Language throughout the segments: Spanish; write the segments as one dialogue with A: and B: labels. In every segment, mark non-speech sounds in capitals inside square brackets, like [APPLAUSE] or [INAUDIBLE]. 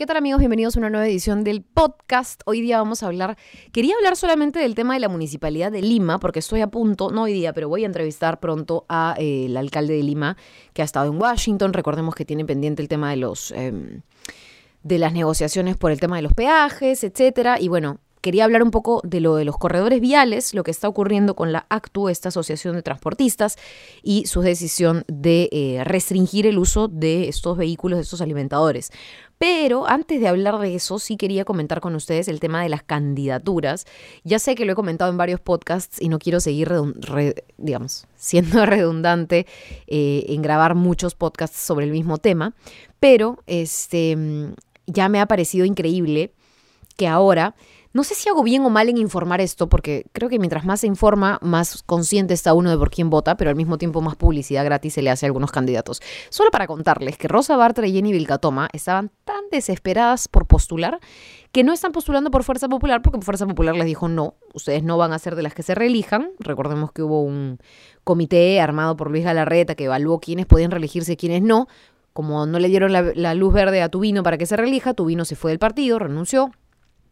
A: ¿Qué tal amigos? Bienvenidos a una nueva edición del podcast. Hoy día vamos a hablar, quería hablar solamente del tema de la Municipalidad de Lima, porque estoy a punto, no hoy día, pero voy a entrevistar pronto al eh, alcalde de Lima, que ha estado en Washington. Recordemos que tiene pendiente el tema de los... Em, de las negociaciones por el tema de los peajes, etcétera. Y bueno, quería hablar un poco de lo de los corredores viales, lo que está ocurriendo con la ACTU, esta asociación de transportistas, y su decisión de eh, restringir el uso de estos vehículos, de estos alimentadores. Pero antes de hablar de eso, sí quería comentar con ustedes el tema de las candidaturas. Ya sé que lo he comentado en varios podcasts y no quiero seguir, digamos, [LAUGHS] siendo redundante eh, en grabar muchos podcasts sobre el mismo tema, pero este, mm, ya me ha parecido increíble que ahora no sé si hago bien o mal en informar esto, porque creo que mientras más se informa, más consciente está uno de por quién vota, pero al mismo tiempo más publicidad gratis se le hace a algunos candidatos. Solo para contarles que Rosa Bartra y Jenny Vilcatoma estaban tan desesperadas por postular que no están postulando por Fuerza Popular, porque Fuerza Popular les dijo no, ustedes no van a ser de las que se reelijan. Recordemos que hubo un comité armado por Luis Galarreta que evaluó quiénes podían reelegirse y quiénes no. Como no le dieron la, luz verde a Tubino para que se reelija, Tubino se fue del partido, renunció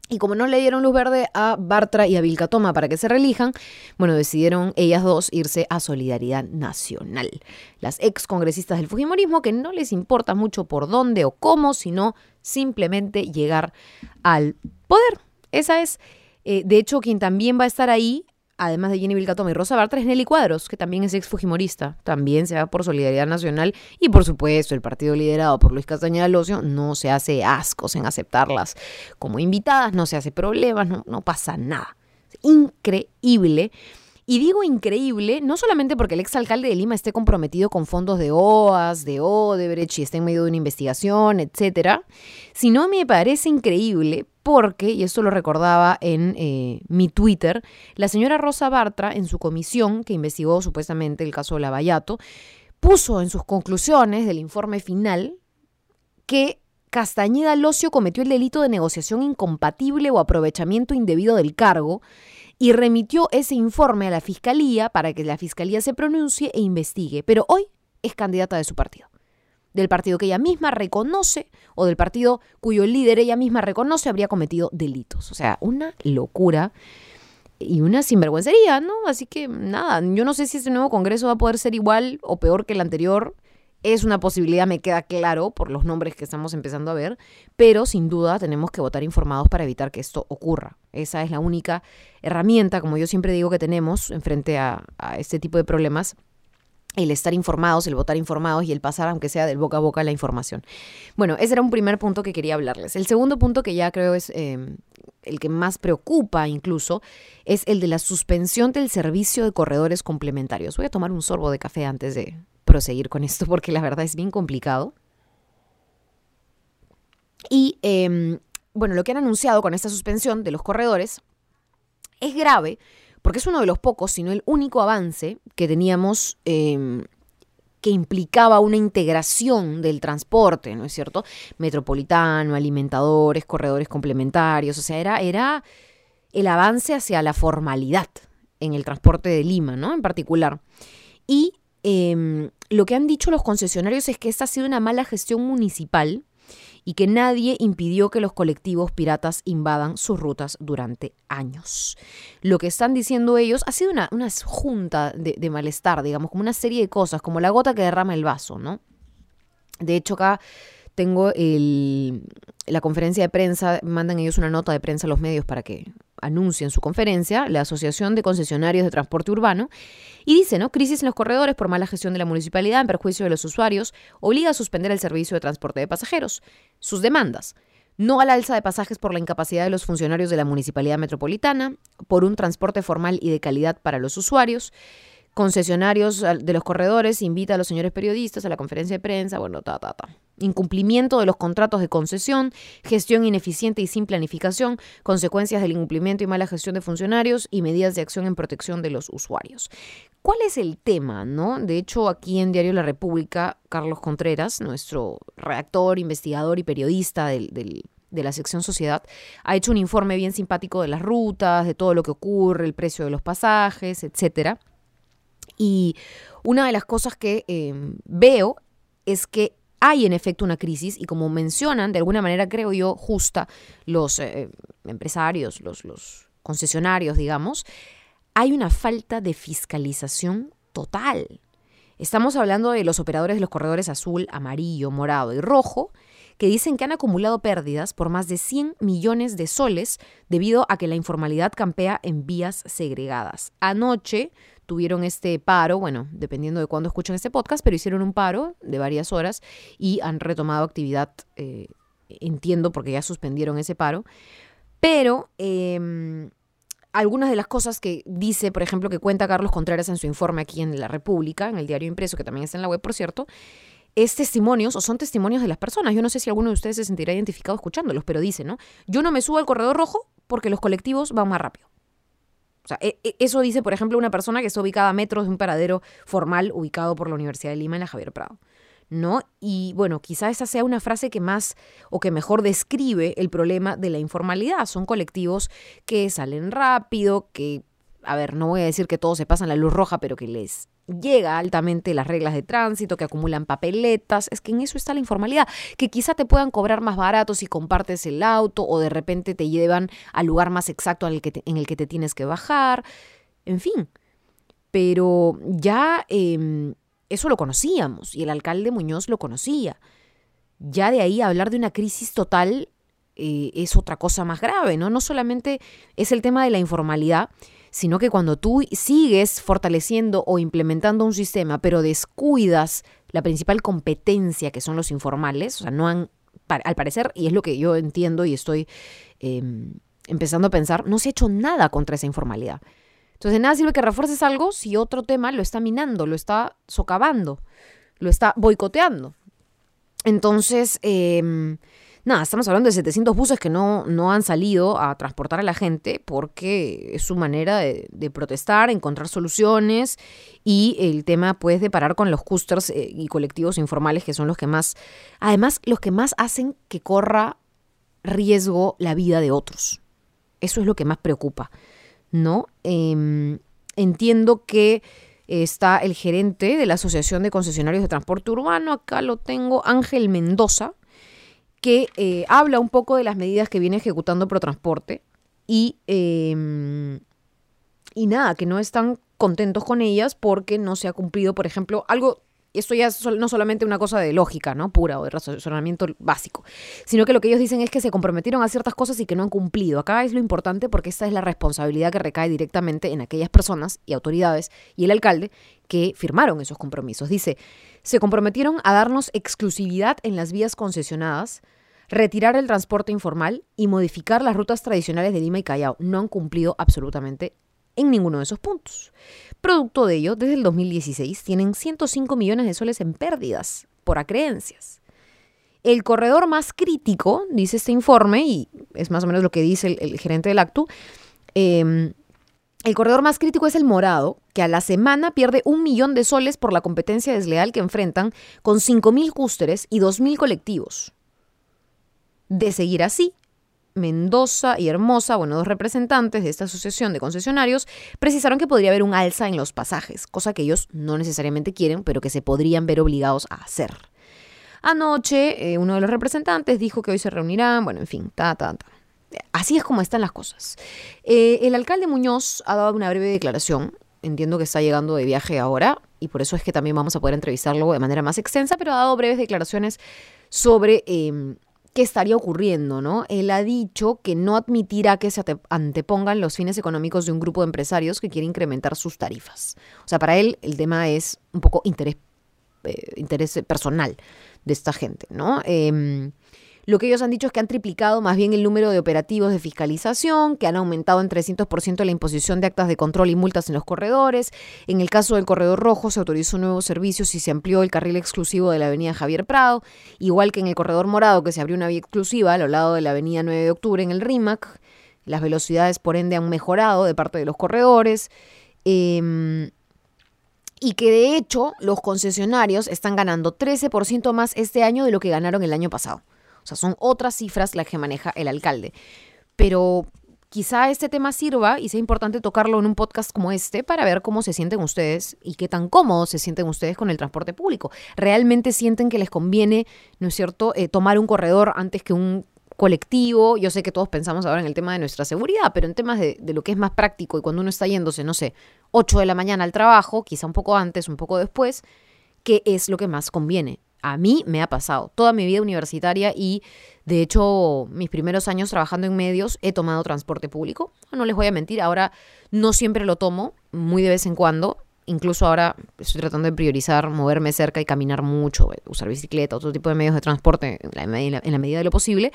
A: y como no le dieron luz verde a Bartra y a Vilcatoma para que se reelijan, bueno, decidieron ellas dos irse a Solidaridad Nacional. Las ex congresistas del Fujimorismo que no les importa mucho por dónde o cómo, sino simplemente llegar al poder. Esa es, eh, de hecho, quien también va a estar ahí además de Jenny Vilcatoma y Rosa Bartra, es Nelly Cuadros, que también es ex Fujimorista, también se va por Solidaridad Nacional y por supuesto el partido liderado por Luis Castañeda Locio no se hace ascos en aceptarlas como invitadas, no se hace problemas, no pasa nada. increíble. Y digo increíble, no solamente porque el exalcalde de Lima esté comprometido con fondos de OAS, de Odebrecht y esté en medio de una investigación, etcétera, sino me parece increíble porque, y esto lo recordaba en eh, mi Twitter, la señora Rosa Bartra, en su comisión que investigó supuestamente el caso de Lavallato, puso en sus conclusiones del informe final que Castañeda Locio cometió el delito de negociación incompatible o aprovechamiento indebido del cargo y remitió ese informe a la fiscalía para que la fiscalía se pronuncie e investigue. Pero hoy es candidata de su partido del partido que ella misma reconoce o del partido cuyo líder ella misma reconoce habría cometido delitos. O sea, una locura y una sinvergüencería, ¿no? Así que nada, yo no sé si este nuevo Congreso va a poder ser igual o peor que el anterior. Es una posibilidad, me queda claro, por los nombres que estamos empezando a ver, pero sin duda tenemos que votar informados para evitar que esto ocurra. Esa es la única herramienta, como yo siempre digo, que tenemos en frente a, este tipo de problemas el estar informados, el votar informados y el pasar, aunque sea del boca a boca, la información. Bueno, ese era un primer punto que quería hablarles. El segundo punto que ya creo es em, el que más preocupa incluso, es el de la suspensión del servicio de corredores complementarios. Voy a tomar un sorbo de café antes de proseguir con esto porque la verdad es bien complicado. Y em, bueno, lo que han anunciado con esta suspensión de los corredores es grave porque es uno de los pocos, si no el único avance que teníamos em, que implicaba una integración del transporte, ¿no es cierto? Metropolitano, alimentadores, corredores complementarios, o sea, era, era el avance hacia la formalidad en el transporte de Lima, ¿no? En particular. Y em, lo que han dicho los concesionarios es que esta ha sido una mala gestión municipal y que nadie impidió que los colectivos piratas invadan sus rutas durante años. Lo que están diciendo ellos ha sido una, junta de, de malestar, digamos, como una serie de cosas, como la gota que derrama el vaso, ¿no? De hecho, acá tengo el, la conferencia de prensa, mandan ellos una nota de prensa a los medios para que anuncien su conferencia, la Asociación de Concesionarios de Transporte Urbano, y dice, ¿no? Crisis en los corredores por mala gestión de la municipalidad en perjuicio de los usuarios obliga a suspender el servicio de transporte de pasajeros. Sus demandas. No al alza de pasajes por la incapacidad de los funcionarios de la municipalidad metropolitana, por un transporte formal y de calidad para los usuarios, concesionarios de los corredores, invita a los señores periodistas a la conferencia de prensa, bueno, ta, ta, ta. Incumplimiento de los contratos de concesión, gestión ineficiente y sin planificación, consecuencias del incumplimiento y mala gestión de funcionarios y medidas de acción en protección de los usuarios. ¿Cuál es el tema, no? De hecho, aquí en Diario La República, Carlos Contreras, nuestro redactor, investigador y periodista de la sección Sociedad, ha hecho un informe bien simpático de las rutas, de todo lo que ocurre, el precio de los pasajes, etcétera. Y una de las cosas que em, veo es que hay en efecto una crisis y como mencionan, de alguna manera creo yo, justa los eh, empresarios, los, los concesionarios, digamos, hay una falta de fiscalización total. Estamos hablando de los operadores de los corredores azul, amarillo, morado y rojo, que dicen que han acumulado pérdidas por más de 100 millones de soles debido a que la informalidad campea en vías segregadas. Anoche tuvieron este paro, bueno, dependiendo de cuándo escuchan este podcast, pero hicieron un paro de varias horas y han retomado actividad, eh, entiendo, porque ya suspendieron ese paro. Pero em, algunas de las cosas que dice, por ejemplo, que cuenta Carlos Contreras en su informe aquí en La República, en el diario impreso, que también está en la web, por cierto, es testimonios o son testimonios de las personas. Yo no sé si alguno de ustedes se sentirá identificado escuchándolos, pero dice, ¿no? Yo no me subo al corredor rojo porque los colectivos van más rápido. O sea, e, e, eso dice, por ejemplo, una persona que está ubicada a metros de un paradero formal ubicado por la Universidad de Lima en la Javier Prado. ¿no? Y bueno, quizá esa sea una frase que más o que mejor describe el problema de la informalidad. Son colectivos que salen rápido, que, a ver, no voy a decir que todos se pasan la luz roja, pero que les llega altamente las reglas de tránsito, que acumulan papeletas, es que en eso está la informalidad, que quizá te puedan cobrar más barato si compartes el auto o de repente te llevan al lugar más exacto en el que te, en el que te tienes que bajar, en fin. Pero ya em, eso lo conocíamos y el alcalde Muñoz lo conocía. Ya de ahí hablar de una crisis total eh, es otra cosa más grave, ¿no? No solamente es el tema de la informalidad, sino que cuando tú sigues fortaleciendo o implementando un sistema, pero descuidas la principal competencia que son los informales, o sea, no han, al parecer, y es lo que yo entiendo y estoy em, empezando a pensar, no se ha hecho nada contra esa informalidad. Entonces, nada sirve que refuerces algo si otro tema lo está minando, lo está socavando, lo está boicoteando. Entonces, em, nada, estamos hablando de 700 buses que no, no han salido a transportar a la gente porque es su manera de, protestar, encontrar soluciones y el tema, pues, de parar con los clusters eh, y colectivos informales que son los que más, además, los que más hacen que corra riesgo la vida de otros. Eso es lo que más preocupa. ¿no? Em, entiendo que está el gerente de la Asociación de Concesionarios de Transporte Urbano, acá lo tengo, Ángel Mendoza, que eh, habla un poco de las medidas que viene ejecutando ProTransporte y, em, y nada, que no están contentos con ellas porque no se ha cumplido, por ejemplo, algo esto ya es no solamente una cosa de lógica, ¿no? Pura o de razonamiento básico, sino que lo que ellos dicen es que se comprometieron a ciertas cosas y que no han cumplido. Acá es lo importante porque esta es la responsabilidad que recae directamente en aquellas personas y autoridades y el alcalde que firmaron esos compromisos. Dice, se comprometieron a darnos exclusividad en las vías concesionadas, retirar el transporte informal y modificar las rutas tradicionales de Lima y Callao. No han cumplido absolutamente en ninguno de esos puntos. Producto de ello, desde el 2016 tienen 105 millones de soles en pérdidas por acreencias. El corredor más crítico, dice este informe, y es más o menos lo que dice el, gerente del ACTU, em, el corredor más crítico es el morado, que a la semana pierde un millón de soles por la competencia desleal que enfrentan con 5.000 cústeres y 2.000 colectivos. De seguir así, Mendoza y Hermosa, bueno, dos representantes de esta asociación de concesionarios, precisaron que podría haber un alza en los pasajes, cosa que ellos no necesariamente quieren, pero que se podrían ver obligados a hacer. Anoche, eh, uno de los representantes dijo que hoy se reunirán, bueno, en fin, ta, ta, ta. Así es como están las cosas. Eh, el alcalde Muñoz ha dado una breve declaración. Entiendo que está llegando de viaje ahora y por eso es que también vamos a poder entrevistarlo de manera más extensa, pero ha dado breves declaraciones sobre em, qué estaría ocurriendo, ¿no? Él ha dicho que no admitirá que se antepongan los fines económicos de un grupo de empresarios que quiere incrementar sus tarifas. O sea, para él el tema es un poco interés, eh, interés personal de esta gente, ¿no? Em, lo que ellos han dicho es que han triplicado más bien el número de operativos de fiscalización, que han aumentado en 300% la imposición de actas de control y multas en los corredores. En el caso del corredor rojo se autorizó nuevos servicios y se amplió el carril exclusivo de la avenida Javier Prado, igual que en el corredor morado que se abrió una vía exclusiva al lado de la avenida 9 de octubre en el RIMAC. Las velocidades por ende han mejorado de parte de los corredores. Em, y que de hecho los concesionarios están ganando 13% más este año de lo que ganaron el año pasado. Sea, son otras cifras las que maneja el alcalde. Pero quizá este tema sirva y sea importante tocarlo en un podcast como este para ver cómo se sienten ustedes y qué tan cómodos se sienten ustedes con el transporte público. ¿Realmente sienten que les conviene, no es cierto, eh, tomar un corredor antes que un colectivo? Yo sé que todos pensamos ahora en el tema de nuestra seguridad, pero en temas de, de lo que es más práctico y cuando uno está yéndose, no sé, 8 de la mañana al trabajo, quizá un poco antes, un poco después, ¿qué es lo que más conviene? A mí me ha pasado toda mi vida universitaria y de hecho mis primeros años trabajando en medios he tomado transporte público. No les voy a mentir, ahora no siempre lo tomo, muy de vez en cuando. Incluso ahora estoy tratando de priorizar moverme cerca y caminar mucho, usar bicicleta, otro tipo de medios de transporte en la, en la medida de lo posible.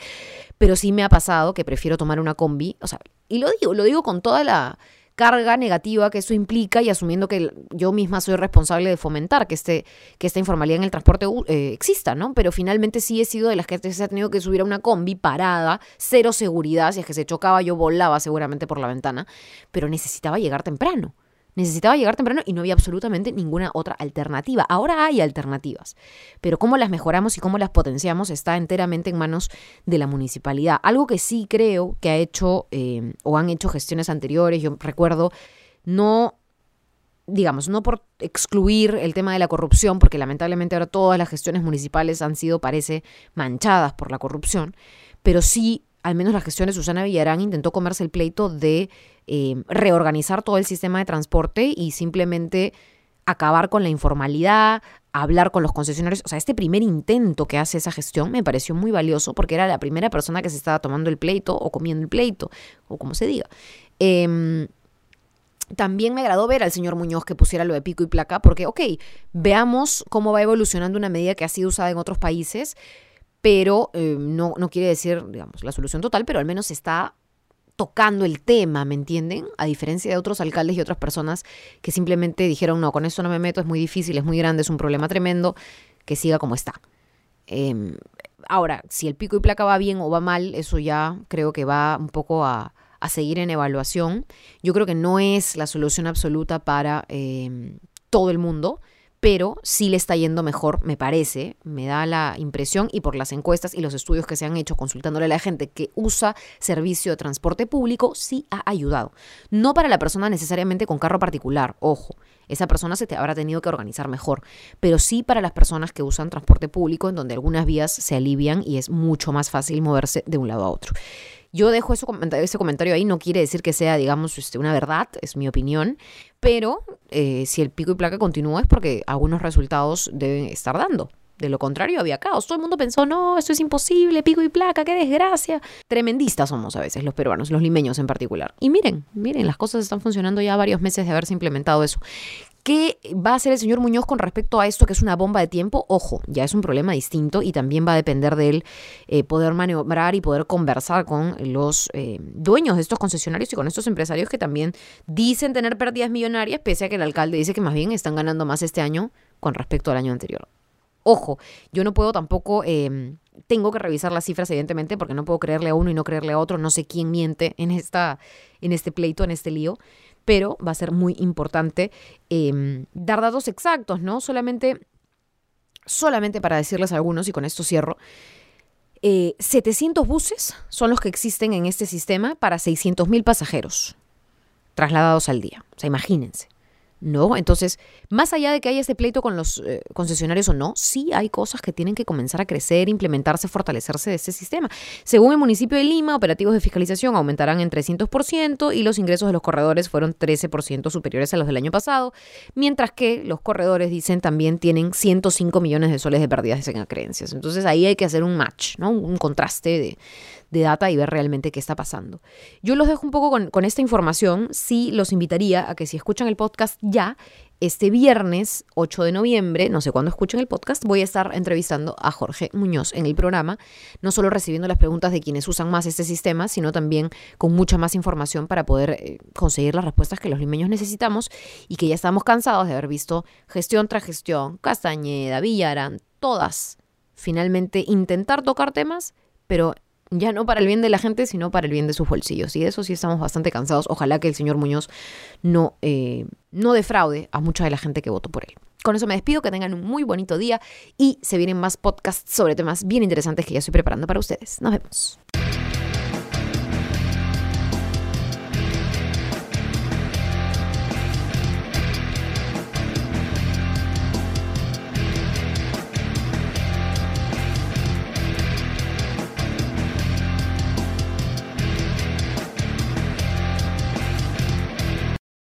A: Pero sí me ha pasado que prefiero tomar una combi. O sea, y lo digo, lo digo con toda la carga negativa que eso implica y asumiendo que yo misma soy responsable de fomentar que, este, que esta informalidad en el transporte eh, exista, ¿no? Pero finalmente sí he sido de las que se ha tenido que subir a una combi parada, cero seguridad, si es que se chocaba yo volaba seguramente por la ventana, pero necesitaba llegar temprano. Necesitaba llegar temprano y no había absolutamente ninguna otra alternativa. Ahora hay alternativas, pero cómo las mejoramos y cómo las potenciamos está enteramente en manos de la municipalidad. Algo que sí creo que ha hecho eh, o han hecho gestiones anteriores, yo recuerdo, no digamos, no por excluir el tema de la corrupción, porque lamentablemente ahora todas las gestiones municipales han sido, parece, manchadas por la corrupción, pero sí al menos la gestión de Susana Villarán intentó comerse el pleito de eh, reorganizar todo el sistema de transporte y simplemente acabar con la informalidad, hablar con los concesionarios. O sea, este primer intento que hace esa gestión me pareció muy valioso porque era la primera persona que se estaba tomando el pleito o comiendo el pleito, o como se diga. Em, también me agradó ver al señor Muñoz que pusiera lo de pico y placa, porque, ok, veamos cómo va evolucionando una medida que ha sido usada en otros países, pero eh, no, no quiere decir, digamos, la solución total, pero al menos está tocando el tema, ¿me entienden? A diferencia de otros alcaldes y otras personas que simplemente dijeron, no, con esto no me meto, es muy difícil, es muy grande, es un problema tremendo, que siga como está. Em, ahora, si el pico y placa va bien o va mal, eso ya creo que va un poco a, a seguir en evaluación. Yo creo que no es la solución absoluta para em, todo el mundo pero sí le está yendo mejor, me parece, me da la impresión, y por las encuestas y los estudios que se han hecho consultándole a la gente que usa servicio de transporte público, sí ha ayudado. No para la persona necesariamente con carro particular, ojo, esa persona se te habrá tenido que organizar mejor, pero sí para las personas que usan transporte público, en donde algunas vías se alivian y es mucho más fácil moverse de un lado a otro. Yo dejo ese comentario, ahí, no quiere decir que sea, digamos, este, una verdad, es mi opinión, pero eh, si el pico y placa continúa es porque algunos resultados deben estar dando. De lo contrario, había caos. Todo el mundo pensó, no, esto es imposible, pico y placa, qué desgracia. Tremendistas somos a veces los peruanos, los limeños en particular. Y miren, miren, las cosas están funcionando ya varios meses de haberse implementado eso. ¿Qué va a hacer el señor Muñoz con respecto a esto que es una bomba de tiempo? Ojo, ya es un problema distinto y también va a depender de él eh, poder maniobrar y poder conversar con los eh, dueños de estos concesionarios y con estos empresarios que también dicen tener pérdidas millonarias, pese a que el alcalde dice que más bien están ganando más este año con respecto al año anterior. Ojo, yo no puedo tampoco, em, tengo que revisar las cifras evidentemente porque no puedo creerle a uno y no creerle a otro, no sé quién miente en, esta, en este pleito, en este lío, pero va a ser muy importante em, dar datos exactos, ¿no? Solamente, solamente para decirles algunos, y con esto cierro, 700 eh, buses son los que existen en este sistema para 600 mil pasajeros trasladados al día. O sea, imagínense. ¿No? Entonces, más allá de que haya ese pleito con los eh, concesionarios o no, sí hay cosas que tienen que comenzar a crecer, implementarse, fortalecerse de este sistema. Según el municipio de Lima, operativos de fiscalización aumentarán en 300% y los ingresos de los corredores fueron 13% superiores a los del año pasado, mientras que los corredores, dicen, también tienen 105 millones de soles de pérdidas en creencias. Entonces, ahí hay que hacer un match, ¿no? Un contraste de, de data y ver realmente qué está pasando. Yo los dejo un poco con, esta información. Sí los invitaría a que si escuchan el podcast ya, este viernes 8 de noviembre, no sé cuándo escuchen el podcast, voy a estar entrevistando a Jorge Muñoz en el programa, no solo recibiendo las preguntas de quienes usan más este sistema, sino también con mucha más información para poder eh, conseguir las respuestas que los limeños necesitamos y que ya estamos cansados de haber visto gestión tras gestión, Castañeda, Villarán, todas finalmente intentar tocar temas, pero ya no para el bien de la gente, sino para el bien de sus bolsillos. Y de eso sí estamos bastante cansados. Ojalá que el señor Muñoz no, eh, no defraude a mucha de la gente que votó por él. Con eso me despido, que tengan un muy bonito día y se vienen más podcasts sobre temas bien interesantes que ya estoy preparando para ustedes. Nos vemos.